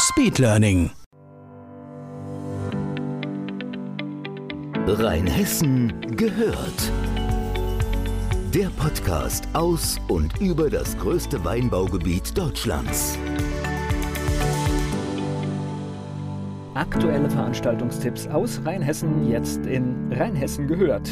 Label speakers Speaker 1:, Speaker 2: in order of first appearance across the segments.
Speaker 1: Speedlearning.
Speaker 2: Rheinhessen gehört. Der Podcast aus und über das größte Weinbaugebiet Deutschlands.
Speaker 3: Aktuelle Veranstaltungstipps aus Rheinhessen jetzt in Rheinhessen gehört.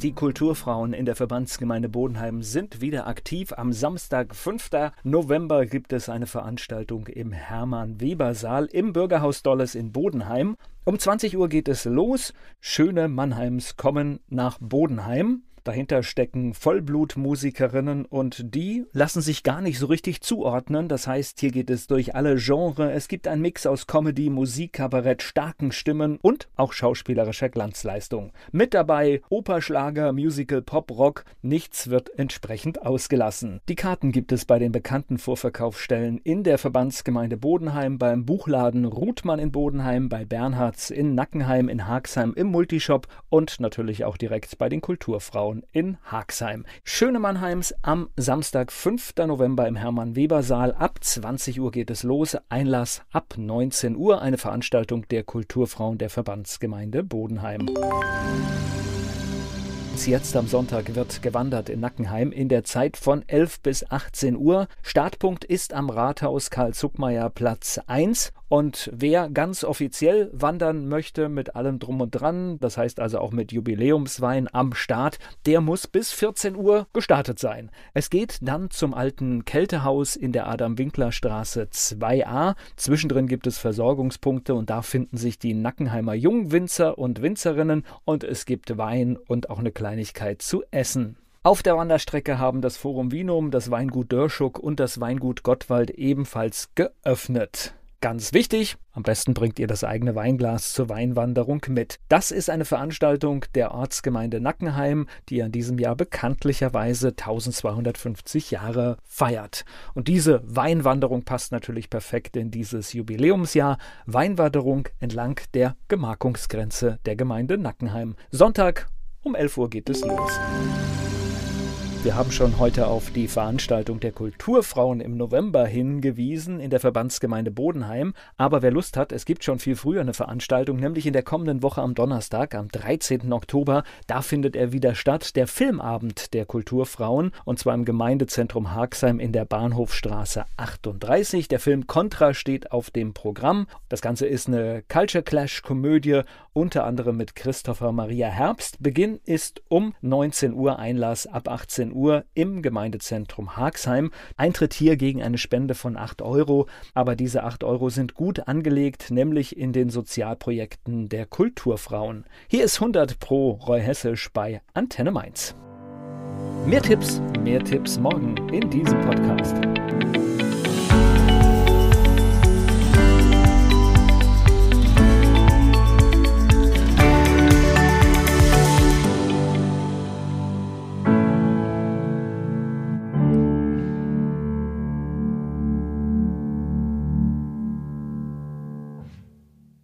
Speaker 3: Die Kulturfrauen in der Verbandsgemeinde Bodenheim sind wieder aktiv. Am Samstag, 5. November, gibt es eine Veranstaltung im Hermann-Weber-Saal im Bürgerhaus Dolles in Bodenheim. Um 20 Uhr geht es los. Schöne Mannheims kommen nach Bodenheim. Dahinter stecken Vollblutmusikerinnen und die lassen sich gar nicht so richtig zuordnen. Das heißt, hier geht es durch alle Genres. Es gibt einen Mix aus Comedy, Musik, Kabarett, starken Stimmen und auch schauspielerischer Glanzleistung. Mit dabei Operschlager, Musical, Pop, Rock. Nichts wird entsprechend ausgelassen. Die Karten gibt es bei den bekannten Vorverkaufsstellen in der Verbandsgemeinde Bodenheim, beim Buchladen Ruthmann in Bodenheim, bei Bernhards in Nackenheim, in Haagsheim im Multishop und natürlich auch direkt bei den Kulturfrauen Frauen in Haagsheim. Schöne Mannheims am Samstag, 5. November im Hermann-Weber-Saal. Ab 20 Uhr geht es los. Einlass ab 19 Uhr. Eine Veranstaltung der Kulturfrauen der Verbandsgemeinde Bodenheim. Jetzt am Sonntag wird gewandert in Nackenheim in der Zeit von 11 bis 18 Uhr. Startpunkt ist am Rathaus Karl-Zuckmeier Platz 1 und wer ganz offiziell wandern möchte mit allem drum und dran, das heißt also auch mit Jubiläumswein am Start, der muss bis 14 Uhr gestartet sein. Es geht dann zum alten Kältehaus in der Adam-Winkler-Straße 2a. Zwischendrin gibt es Versorgungspunkte und da finden sich die Nackenheimer Jungwinzer und Winzerinnen und es gibt Wein und auch eine Kleinigkeit zu essen. Auf der Wanderstrecke haben das Forum Vinum, das Weingut Dörschuk und das Weingut Gottwald ebenfalls geöffnet. Ganz wichtig, am besten bringt ihr das eigene Weinglas zur Weinwanderung mit. Das ist eine Veranstaltung der Ortsgemeinde Nackenheim, die an diesem Jahr bekanntlicherweise 1250 Jahre feiert. Und diese Weinwanderung passt natürlich perfekt in dieses Jubiläumsjahr. Weinwanderung entlang der Gemarkungsgrenze der Gemeinde Nackenheim. Sonntag um 11 Uhr geht es los. Wir haben schon heute auf die Veranstaltung der Kulturfrauen im November hingewiesen in der Verbandsgemeinde Bodenheim. Aber wer Lust hat, es gibt schon viel früher eine Veranstaltung, nämlich in der kommenden Woche am Donnerstag, am 13. Oktober. Da findet er wieder statt, der Filmabend der Kulturfrauen, und zwar im Gemeindezentrum Haagsheim in der Bahnhofstraße 38. Der Film Contra steht auf dem Programm. Das Ganze ist eine Culture Clash-Komödie, unter anderem mit Christopher Maria Herbst. Beginn ist um 19 Uhr, Einlass ab 18 Uhr im Gemeindezentrum Haagsheim. Eintritt hier gegen eine Spende von 8 Euro, aber diese 8 Euro sind gut angelegt, nämlich in den Sozialprojekten der Kulturfrauen. Hier ist 100 Pro Roy Hessisch bei Antenne Mainz. Mehr Tipps, mehr Tipps morgen in diesem Podcast.